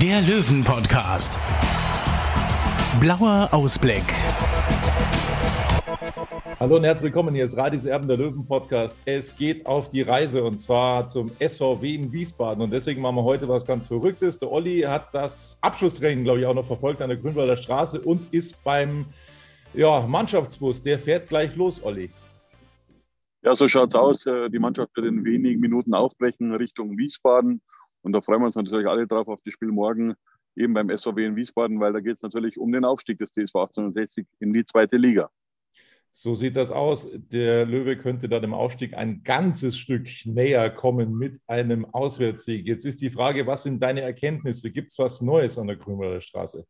der Löwen-Podcast. Blauer Ausblick. Hallo und herzlich willkommen. Hier ist Radis Erben der Löwen Podcast. Es geht auf die Reise und zwar zum SVW in Wiesbaden. Und deswegen machen wir heute was ganz Verrücktes. Der Olli hat das Abschlusstraining, glaube ich, auch noch verfolgt an der Grünwalder Straße und ist beim ja, Mannschaftsbus. Der fährt gleich los, Olli. Ja, so schaut's aus. Äh, Die Mannschaft wird in wenigen Minuten aufbrechen Richtung Wiesbaden. Und da freuen wir uns natürlich alle drauf auf das Spiel morgen eben beim SVW in Wiesbaden, weil da geht es natürlich um den Aufstieg des TSV 1860 in die zweite Liga. So sieht das aus. Der Löwe könnte da dem Aufstieg ein ganzes Stück näher kommen mit einem Auswärtssieg. Jetzt ist die Frage, was sind deine Erkenntnisse? Gibt es was Neues an der Grünwalder Straße?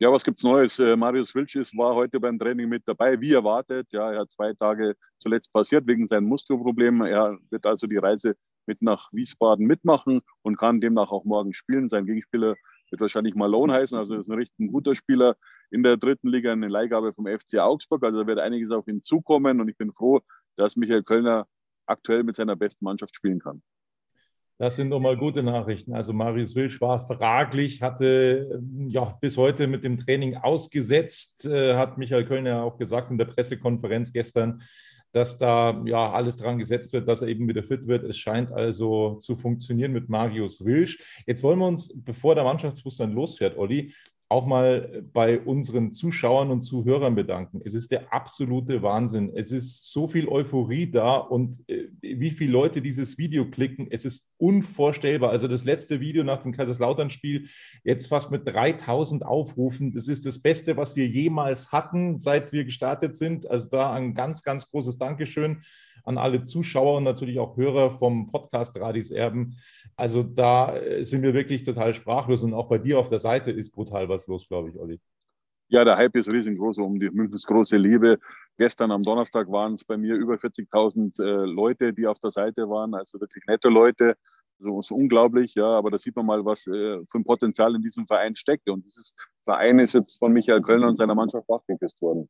Ja, was gibt's Neues? Äh, Marius Wilschis war heute beim Training mit dabei, wie erwartet. Ja, er hat zwei Tage zuletzt passiert wegen seinen Muskelproblemen. Er wird also die Reise mit nach Wiesbaden mitmachen und kann demnach auch morgen spielen. Sein Gegenspieler wird wahrscheinlich Malone heißen, also ist ein richtig guter Spieler in der dritten Liga, eine Leihgabe vom FC Augsburg. Also da wird einiges auf ihn zukommen und ich bin froh, dass Michael Kölner aktuell mit seiner besten Mannschaft spielen kann. Das sind doch mal gute Nachrichten. Also Marius Wilsch war fraglich, hatte ja bis heute mit dem Training ausgesetzt, äh, hat Michael Kölner auch gesagt in der Pressekonferenz gestern, dass da ja alles dran gesetzt wird, dass er eben wieder fit wird. Es scheint also zu funktionieren mit Marius Wilsch. Jetzt wollen wir uns, bevor der Mannschaftsbus dann losfährt, Olli, auch mal bei unseren Zuschauern und Zuhörern bedanken. Es ist der absolute Wahnsinn. Es ist so viel Euphorie da und äh, wie viele Leute dieses Video klicken, es ist unvorstellbar. Also das letzte Video nach dem Kaiserslautern-Spiel jetzt fast mit 3000 Aufrufen. Das ist das Beste, was wir jemals hatten, seit wir gestartet sind. Also da ein ganz, ganz großes Dankeschön an alle Zuschauer und natürlich auch Hörer vom Podcast Radis Erben. Also da äh, sind wir wirklich total sprachlos und auch bei dir auf der Seite ist brutal was los, glaube ich, Olli. Ja, der Hype ist riesengroß um die Münchens große Liebe. Gestern am Donnerstag waren es bei mir über 40.000 äh, Leute, die auf der Seite waren, also wirklich nette Leute. So ist unglaublich, ja, aber da sieht man mal, was äh, für ein Potenzial in diesem Verein steckt. Und dieses Verein ist jetzt von Michael Kölner und seiner Mannschaft wachgeküsst worden.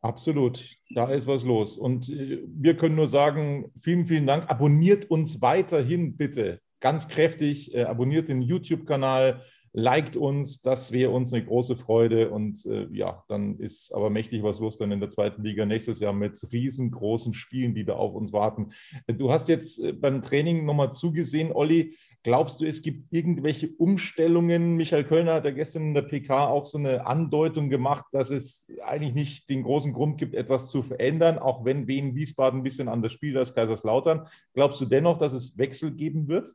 Absolut, da ist was los. Und äh, wir können nur sagen, vielen, vielen Dank. Abonniert uns weiterhin bitte ganz kräftig. Äh, abonniert den YouTube-Kanal, liked uns, das wäre uns eine große Freude. Und äh, ja, dann ist aber mächtig was los dann in der zweiten Liga nächstes Jahr mit riesengroßen Spielen, die da auf uns warten. Du hast jetzt äh, beim Training nochmal zugesehen, Olli. Glaubst du, es gibt irgendwelche Umstellungen? Michael Kölner hat ja gestern in der PK auch so eine Andeutung gemacht, dass es eigentlich nicht den großen Grund gibt, etwas zu verändern, auch wenn Wien Wiesbaden ein bisschen anders spielt als Kaiserslautern. Glaubst du dennoch, dass es Wechsel geben wird?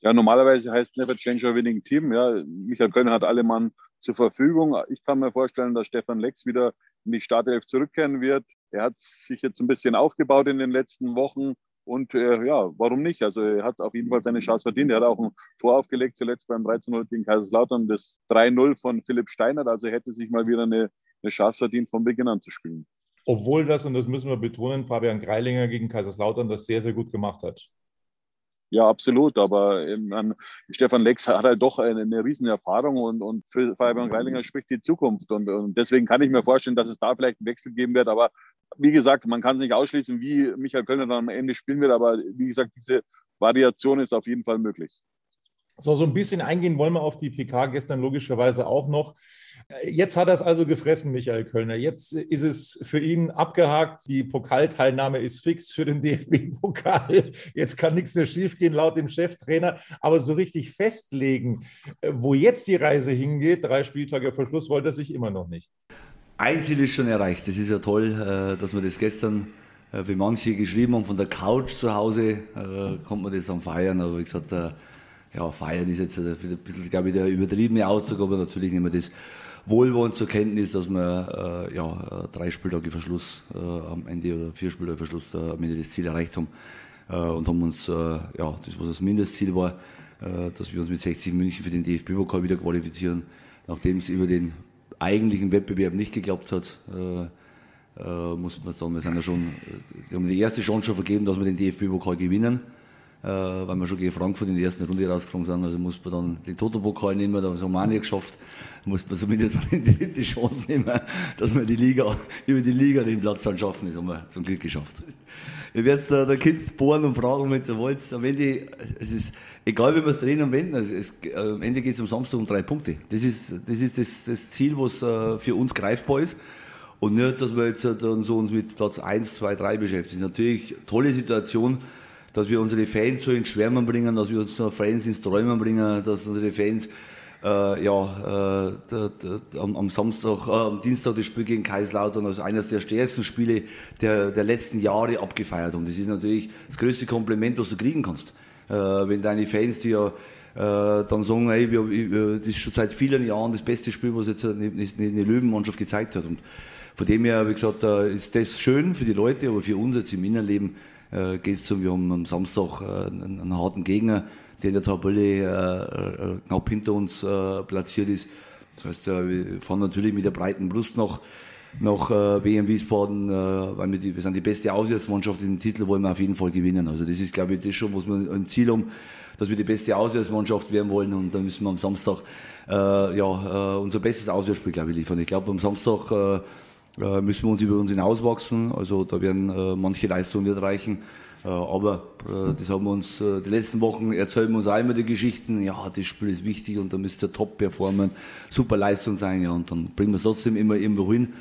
Ja, normalerweise heißt Never Change a Winning Team. Ja, Michael Kölner hat alle Mann zur Verfügung. Ich kann mir vorstellen, dass Stefan Lex wieder in die Startelf zurückkehren wird. Er hat sich jetzt ein bisschen aufgebaut in den letzten Wochen. Und äh, ja, warum nicht? Also er hat auf jeden Fall seine Chance verdient. Er hat auch ein Tor aufgelegt, zuletzt beim 13-0 gegen Kaiserslautern, das 3-0 von Philipp Steinert. Also er hätte sich mal wieder eine, eine Chance verdient, von Beginn an zu spielen. Obwohl das, und das müssen wir betonen, Fabian Greilinger gegen Kaiserslautern das sehr, sehr gut gemacht hat. Ja, absolut. Aber ähm, Stefan Lex hat halt doch eine, eine riesen Erfahrung und, und für Fabian Greilinger spricht die Zukunft. Und, und deswegen kann ich mir vorstellen, dass es da vielleicht einen Wechsel geben wird. Aber wie gesagt, man kann es nicht ausschließen, wie Michael Kölner dann am Ende spielen wird. Aber wie gesagt, diese Variation ist auf jeden Fall möglich. So, so ein bisschen eingehen wollen wir auf die PK gestern logischerweise auch noch. Jetzt hat er es also gefressen, Michael Kölner. Jetzt ist es für ihn abgehakt. Die Pokalteilnahme ist fix für den DFB-Pokal. Jetzt kann nichts mehr schiefgehen, laut dem Cheftrainer. Aber so richtig festlegen, wo jetzt die Reise hingeht, drei Spieltage vor Schluss, wollte er sich immer noch nicht. Ein Ziel ist schon erreicht. Das ist ja toll, dass wir das gestern, wie manche geschrieben haben, von der Couch zu Hause, kommt man das am Feiern. Aber wie gesagt, ja, feiern ist jetzt ein bisschen, glaube ich, der übertriebene Ausdruck, aber natürlich nehmen wir das wohlwollend zur Kenntnis, dass wir äh, ja, drei Spieltage Verschluss äh, am Ende oder vier Spieltage Verschluss äh, am Ende das Ziel erreicht haben äh, und haben uns, äh, ja, das was das Mindestziel war, äh, dass wir uns mit 60 München für den DFB-Pokal wieder qualifizieren, nachdem es über den eigentlichen Wettbewerb nicht geklappt hat. Äh, äh, muss man sagen, wir sind ja schon, wir haben die erste Chance schon vergeben, dass wir den DFB-Pokal gewinnen, äh, weil wir schon gegen Frankfurt in der ersten Runde rausgeflogen sind. Also muss man dann den Toto-Pokal nehmen, da haben wir auch nicht geschafft. Muss man zumindest die, die Chance nehmen, dass wir die Liga, über die Liga den Platz dann schaffen. Das haben wir zum Glück geschafft. Ich werde jetzt da, da Kids bohren und fragen, wenn ihr wollt. Am Ende, es ist egal, wie wir es drehen und wenden, es, es, am Ende geht es am Samstag um drei Punkte. Das ist das, ist das, das Ziel, was äh, für uns greifbar ist. Und nicht, dass wir jetzt dann so uns mit Platz 1, 2, 3 beschäftigen. Das ist natürlich eine tolle Situation, dass wir unsere Fans so ins Schwärmen bringen, dass wir unsere Fans ins Träumen bringen, dass unsere Fans äh, ja, äh, am, am, Samstag, äh, am Dienstag das Spiel gegen Kaiserslautern als eines der stärksten Spiele der, der letzten Jahre abgefeiert haben. Das ist natürlich das größte Kompliment, was du kriegen kannst. Äh, wenn deine Fans dir äh, dann sagen, hey, wir, wir, das ist schon seit vielen Jahren das beste Spiel, was jetzt eine, eine Löwenmannschaft gezeigt hat. Und von dem her, wie gesagt, ist das schön für die Leute, aber für uns jetzt im Innenleben äh, geht es so, wir haben am Samstag äh, einen, einen, harten Gegner, der in der Tabelle äh, äh, knapp hinter uns äh, platziert ist. Das heißt, äh, wir fahren natürlich mit der breiten Brust nach, nach äh, WM Wiesbaden, äh, weil wir, die, wir sind die beste Auswärtsmannschaft, den Titel wollen wir auf jeden Fall gewinnen. Also das ist, glaube ich, das schon, was wir ein Ziel haben, dass wir die beste Auswärtsmannschaft werden wollen und dann müssen wir am Samstag äh, ja, äh, unser bestes Auswärtsspiel, glaube ich, liefern. Ich glaube, am Samstag äh, müssen wir uns über uns hinauswachsen. Also da werden äh, manche Leistungen nicht reichen. Äh, aber äh, das haben wir uns äh, die letzten Wochen erzählen wir uns auch immer die Geschichten. Ja, das Spiel ist wichtig und da müsst ihr top performen, super Leistung sein. Ja, und dann bringen wir es trotzdem immer irgendwo hin.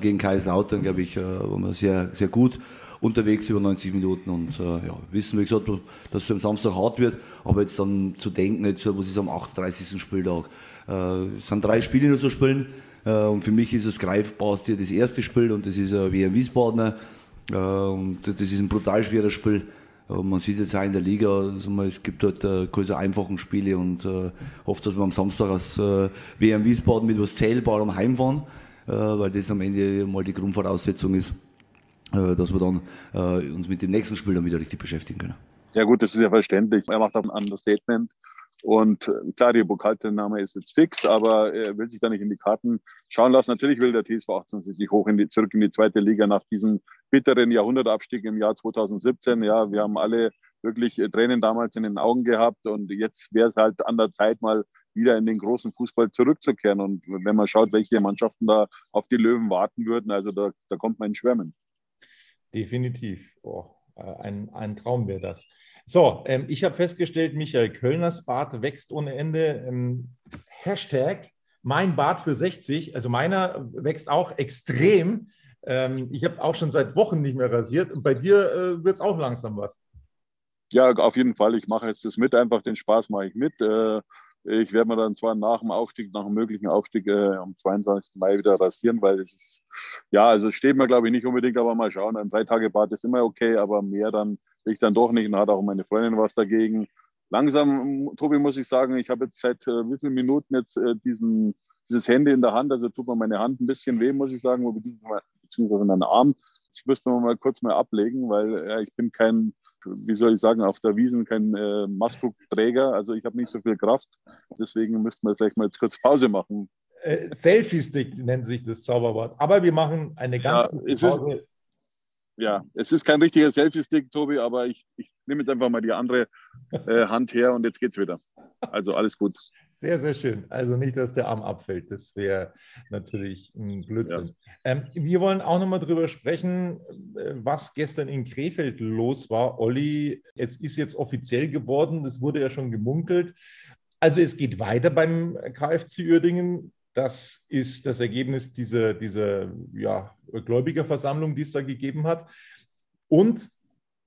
Gegen Kaiserslautern, glaube ich, waren wir sehr, sehr gut unterwegs über 90 Minuten und äh, ja, wissen, wie gesagt, dass es am Samstag hart wird, aber jetzt dann zu denken, jetzt, was ist am 38. Spieltag, äh, es sind drei Spiele nur zu spielen, äh, und für mich ist es greifbarste das erste Spiel und das ist ein WM Wiesbadener. Äh, und das ist ein brutal schweres Spiel. Man sieht jetzt auch in der Liga, also es gibt dort äh, keine einfachen Spiele und hoffe, dass wir am Samstag aus WM Wiesbaden mit etwas Zählbarem heimfahren, weil das am Ende mal die Grundvoraussetzung ist, dass wir dann uns mit dem nächsten Spiel dann wieder richtig beschäftigen können. Ja gut, das ist ja verständlich. Er macht auch ein Understatement. Und äh, klar, die Pokalteilnahme ist jetzt fix, aber er will sich da nicht in die Karten schauen lassen. Natürlich will der TSV 1860 hoch in die, zurück in die zweite Liga nach diesem bitteren Jahrhundertabstieg im Jahr 2017. Ja, wir haben alle wirklich äh, Tränen damals in den Augen gehabt und jetzt wäre es halt an der Zeit, mal wieder in den großen Fußball zurückzukehren. Und wenn man schaut, welche Mannschaften da auf die Löwen warten würden, also da, da kommt man in Schwärmen. Definitiv. Oh, ein, ein Traum wäre das. So, ähm, ich habe festgestellt, Michael Kölners Bart wächst ohne Ende. Ähm, Hashtag mein Bart für 60. Also meiner wächst auch extrem. Ähm, ich habe auch schon seit Wochen nicht mehr rasiert. Und bei dir äh, wird es auch langsam was. Ja, auf jeden Fall. Ich mache jetzt das mit. Einfach den Spaß mache ich mit. Äh, ich werde mir dann zwar nach dem Aufstieg, nach dem möglichen Aufstieg äh, am 22. Mai wieder rasieren, weil es ist, ja, also steht mir glaube ich nicht unbedingt, aber mal schauen. Ein drei Tage Bad ist immer okay, aber mehr dann ich dann doch nicht und hat auch meine Freundin was dagegen. Langsam, Tobi, muss ich sagen, ich habe jetzt seit äh, wie vielen Minuten jetzt äh, diesen, dieses Handy in der Hand, also tut mir meine Hand ein bisschen weh, muss ich sagen, beziehungsweise meinen Arm. Das müsste man mal kurz mal ablegen, weil ja, ich bin kein wie soll ich sagen, auf der Wiesen kein äh, Mastdruckträger. Also ich habe nicht so viel Kraft. Deswegen müssten wir vielleicht mal jetzt kurz Pause machen. Äh, Selfie-Stick nennt sich das Zauberwort. Aber wir machen eine ganz ja, Pause. Ist, ja, es ist kein richtiger Selfie-Stick, Tobi, aber ich, ich nehme jetzt einfach mal die andere äh, Hand her und jetzt geht's wieder. Also alles gut. Sehr, sehr schön. Also nicht, dass der Arm abfällt. Das wäre natürlich ein Blödsinn. Ja. Ähm, wir wollen auch nochmal drüber sprechen, äh, was gestern in Krefeld los war. Olli, es ist jetzt offiziell geworden, das wurde ja schon gemunkelt. Also es geht weiter beim KFC Uerdingen. Das ist das Ergebnis dieser, dieser ja, Gläubigerversammlung, die es da gegeben hat. Und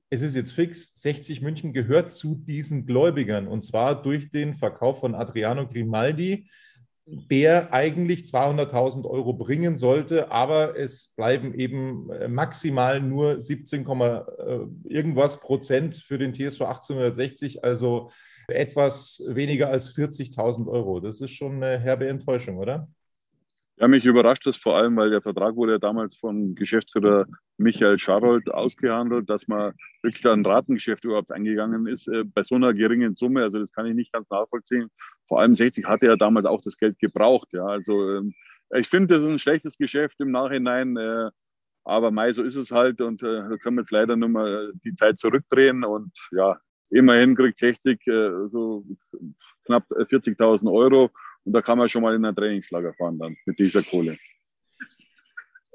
es ist jetzt fix, 60 München gehört zu diesen Gläubigern und zwar durch den Verkauf von Adriano Grimaldi, der eigentlich 200.000 Euro bringen sollte, aber es bleiben eben äh, maximal nur 17, äh, irgendwas Prozent für den TSV 1860, also etwas weniger als 40.000 Euro. Das ist schon eine herbe Enttäuschung, oder? Ja, mich überrascht das vor allem, weil der Vertrag wurde ja damals von Geschäftsführer Michael Scharold ausgehandelt, dass man wirklich ein Ratengeschäft überhaupt eingegangen ist äh, bei so einer geringen Summe. Also das kann ich nicht ganz nachvollziehen. Vor allem 60 hatte er damals auch das Geld gebraucht. Ja, also ähm, ich finde, das ist ein schlechtes Geschäft im Nachhinein. Äh, aber Mai, so ist es halt und äh, da können wir jetzt leider nur mal die Zeit zurückdrehen und ja, immerhin kriegt 60 äh, so knapp 40.000 Euro und da kann man schon mal in ein Trainingslager fahren dann mit dieser Kohle.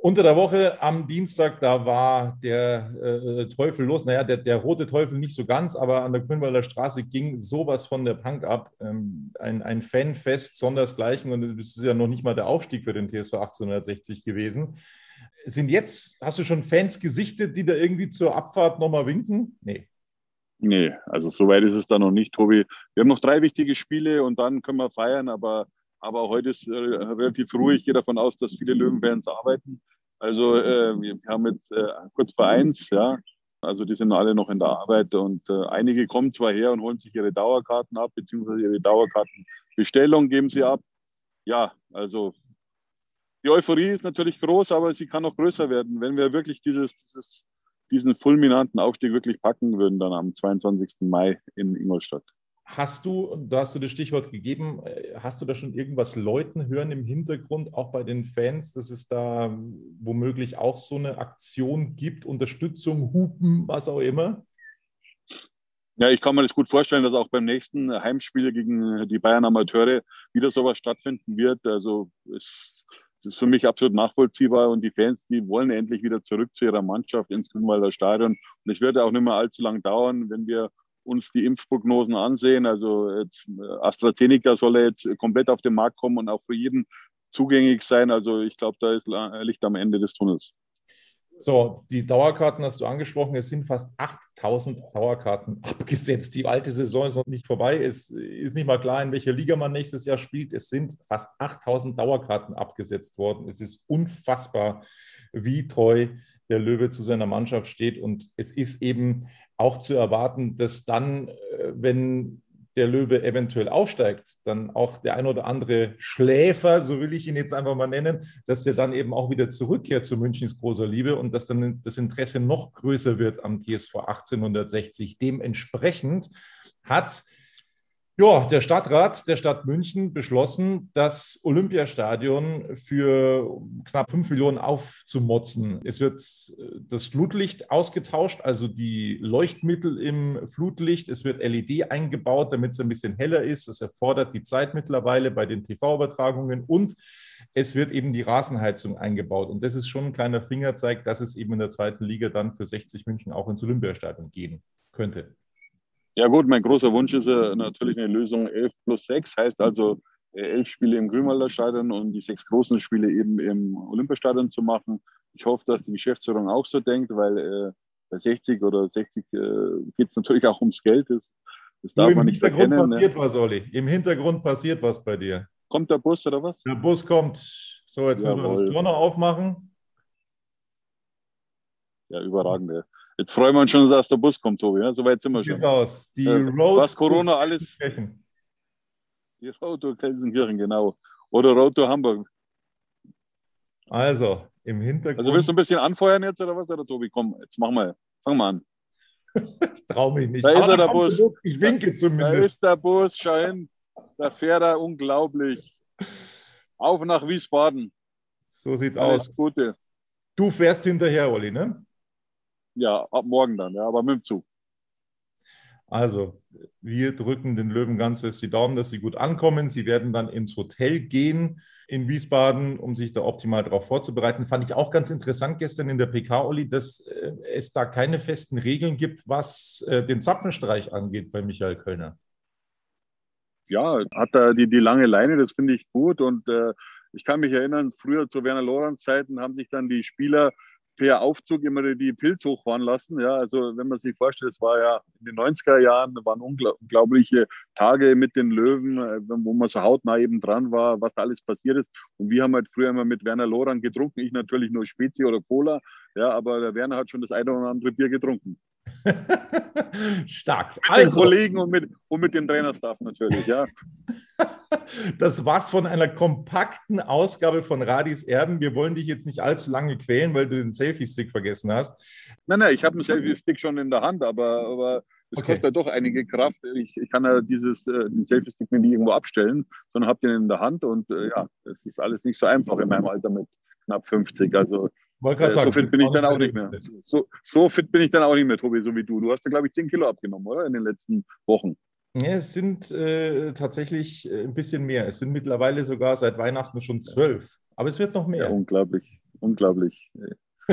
Unter der Woche am Dienstag, da war der äh, Teufel los. Naja, der, der rote Teufel nicht so ganz, aber an der Grünwalder Straße ging sowas von der Punk ab. Ähm, ein, ein Fanfest sondersgleichen und es ist ja noch nicht mal der Aufstieg für den TSV 1860 gewesen. Sind jetzt, hast du schon Fans gesichtet, die da irgendwie zur Abfahrt nochmal winken? Nee. Nee, also soweit ist es da noch nicht, Tobi. Wir haben noch drei wichtige Spiele und dann können wir feiern, aber, aber heute ist äh, relativ ruhig. Ich gehe davon aus, dass viele Löwenfans arbeiten. Also äh, wir haben jetzt äh, kurz vor eins, ja. Also die sind alle noch in der Arbeit und äh, einige kommen zwar her und holen sich ihre Dauerkarten ab, beziehungsweise ihre Dauerkartenbestellung geben sie ab. Ja, also die Euphorie ist natürlich groß, aber sie kann noch größer werden, wenn wir wirklich dieses, dieses diesen fulminanten Aufstieg wirklich packen würden, dann am 22. Mai in Ingolstadt. Hast du, da hast du das Stichwort gegeben, äh, hast du da schon irgendwas Leuten hören im Hintergrund, auch bei den Fans, dass es da womöglich auch so eine Aktion gibt, Unterstützung, Hupen, was auch immer? Ja, ich kann mir das gut vorstellen, dass auch beim nächsten Heimspiel gegen die Bayern Amateure wieder sowas stattfinden wird. Also es das ist für mich absolut nachvollziehbar und die Fans, die wollen endlich wieder zurück zu ihrer Mannschaft ins Grünwalder Stadion. Und es wird auch nicht mehr allzu lang dauern, wenn wir uns die Impfprognosen ansehen. Also äh, AstraZeneca soll jetzt komplett auf den Markt kommen und auch für jeden zugänglich sein. Also ich glaube, da ist Licht am Ende des Tunnels. So, die Dauerkarten hast du angesprochen. Es sind fast 8000 Dauerkarten abgesetzt. Die alte Saison ist noch nicht vorbei. Es ist nicht mal klar, in welcher Liga man nächstes Jahr spielt. Es sind fast 8000 Dauerkarten abgesetzt worden. Es ist unfassbar, wie treu der Löwe zu seiner Mannschaft steht. Und es ist eben auch zu erwarten, dass dann, äh, wenn der Löwe eventuell aufsteigt, dann auch der ein oder andere Schläfer, so will ich ihn jetzt einfach mal nennen, dass der dann eben auch wieder zurückkehrt zu Münchens großer Liebe und dass dann das Interesse noch größer wird am TSV 1860. Dementsprechend hat ja, der Stadtrat der Stadt München beschlossen, das Olympiastadion für knapp 5 Millionen aufzumotzen. Es wird äh, das Flutlicht ausgetauscht, also die Leuchtmittel im Flutlicht. Es wird LED eingebaut, damit es ein bisschen heller ist. Das erfordert die Zeit mittlerweile bei den TV-Übertragungen und es wird eben die Rasenheizung eingebaut. Und das ist schon ein kleiner Fingerzeig, dass es eben in der zweiten Liga dann für 60 München auch ins Olympiastadion gehen könnte. Ja gut, mein großer Wunsch ist ja natürlich eine Lösung 11 plus 6, heißt also äh, elf Spiele im Grünwalder Stadion und die sechs großen Spiele eben im Olympiastadion zu machen. Ich hoffe, dass die Geschäftsführung auch so denkt, weil äh, bei 60 oder 60 äh, geht es natürlich auch ums Geld. Das, das darf man nicht vergessen. Im Hintergrund passiert ne? was, Olli. Im Hintergrund passiert was bei dir. Kommt der Bus oder was? Der Bus kommt. So, jetzt Jawohl. müssen wir das Tor noch aufmachen. Ja, überragend. Jetzt freuen wir uns schon, dass der Bus kommt, Tobi. Ja? Soweit sind wir schon. aus. Die äh, Road was Corona alles. Die Road to Gelsenkirchen, genau. Oder Road to Hamburg. Also, im Hintergrund. Also willst du ein bisschen anfeuern jetzt oder was, oder Tobi? Komm, jetzt machen wir. Fang mal an. ich traue mich nicht. Da ist er, der Bus. Ich winke zumindest. Da ist der Bus, schau hin. Da fährt er unglaublich. Auf nach Wiesbaden. So sieht's Alles aus. Gute. Du fährst hinterher, Olli, ne? Ja, ab morgen dann, ja, aber mit dem Zug. Also, wir drücken den Löwen ganz fest die Daumen, dass sie gut ankommen. Sie werden dann ins Hotel gehen in Wiesbaden, um sich da optimal darauf vorzubereiten. Fand ich auch ganz interessant gestern in der PK, Olli, dass äh, es da keine festen Regeln gibt, was äh, den Zapfenstreich angeht bei Michael Kölner. Ja, hat er die, die lange Leine, das finde ich gut. Und äh, ich kann mich erinnern, früher zu Werner Lorenz Zeiten haben sich dann die Spieler per Aufzug immer die Pilz hochfahren lassen. Ja, also wenn man sich vorstellt, es war ja in den 90er Jahren, waren unglaubliche Tage mit den Löwen, äh, wo man so hautnah eben dran war, was da alles passiert ist. Und wir haben halt früher immer mit Werner Loran getrunken. Ich natürlich nur Spezi oder Cola. Ja, aber der Werner hat schon das eine oder andere Bier getrunken. Stark. Mit den Kollegen und mit, und mit dem Trainerstaff natürlich, ja. das war's von einer kompakten Ausgabe von Radis Erben. Wir wollen dich jetzt nicht allzu lange quälen, weil du den Selfie-Stick vergessen hast. Nein, nein, ich habe einen Selfie-Stick schon in der Hand, aber, aber das okay. kostet ja doch einige Kraft. Ich, ich kann ja dieses, äh, den Selfie-Stick nicht irgendwo abstellen, sondern habe den in der Hand und äh, ja, das ist alles nicht so einfach in meinem Alter mit knapp 50. Also äh, so fit bin ich dann auch nicht mehr. So, so, fit bin ich dann auch nicht mehr, Tobi, so wie du. Du hast da, glaube ich, 10 Kilo abgenommen, oder? In den letzten Wochen. Ja, es sind äh, tatsächlich äh, ein bisschen mehr. Es sind mittlerweile sogar seit Weihnachten schon zwölf. Aber es wird noch mehr. Ja, unglaublich, unglaublich.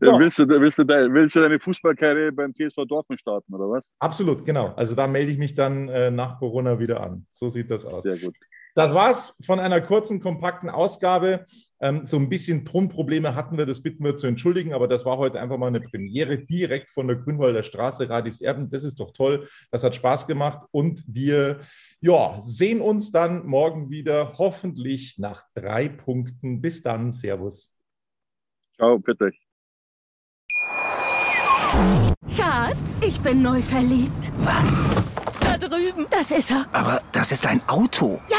so. willst, du, willst, du, willst du deine Fußballkarriere beim TSV Dortmund starten, oder was? Absolut, genau. Also da melde ich mich dann äh, nach Corona wieder an. So sieht das aus. Sehr gut. Das war's von einer kurzen, kompakten Ausgabe. Ähm, so ein bisschen Tonprobleme hatten wir, das bitten wir zu entschuldigen, aber das war heute einfach mal eine Premiere direkt von der Grünwalder Straße, Radis Erben. Das ist doch toll, das hat Spaß gemacht und wir ja, sehen uns dann morgen wieder, hoffentlich nach drei Punkten. Bis dann, Servus. Ciao, bitte. Schatz, ich bin neu verliebt. Was? Da drüben. Das ist er. Aber das ist ein Auto. Ja,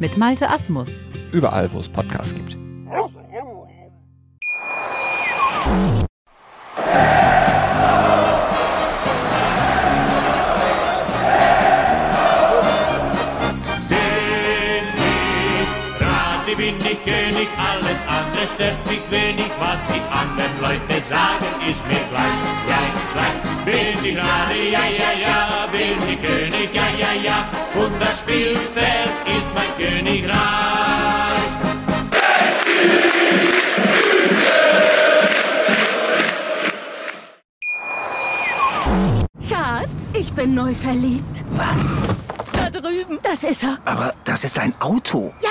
mit Malte Asmus. Überall, wo es Podcasts gibt. stört mich wenig, was die anderen Leute sagen, ist mir gleich, gleich, gleich. Bin ich gerade, ja, ja, ja, bin ich König, ja, ja, ja, und das Spielfeld ist mein Königreich. Schatz, ich bin neu verliebt. Was? Da drüben. Das ist er. Aber das ist ein Auto. Ja,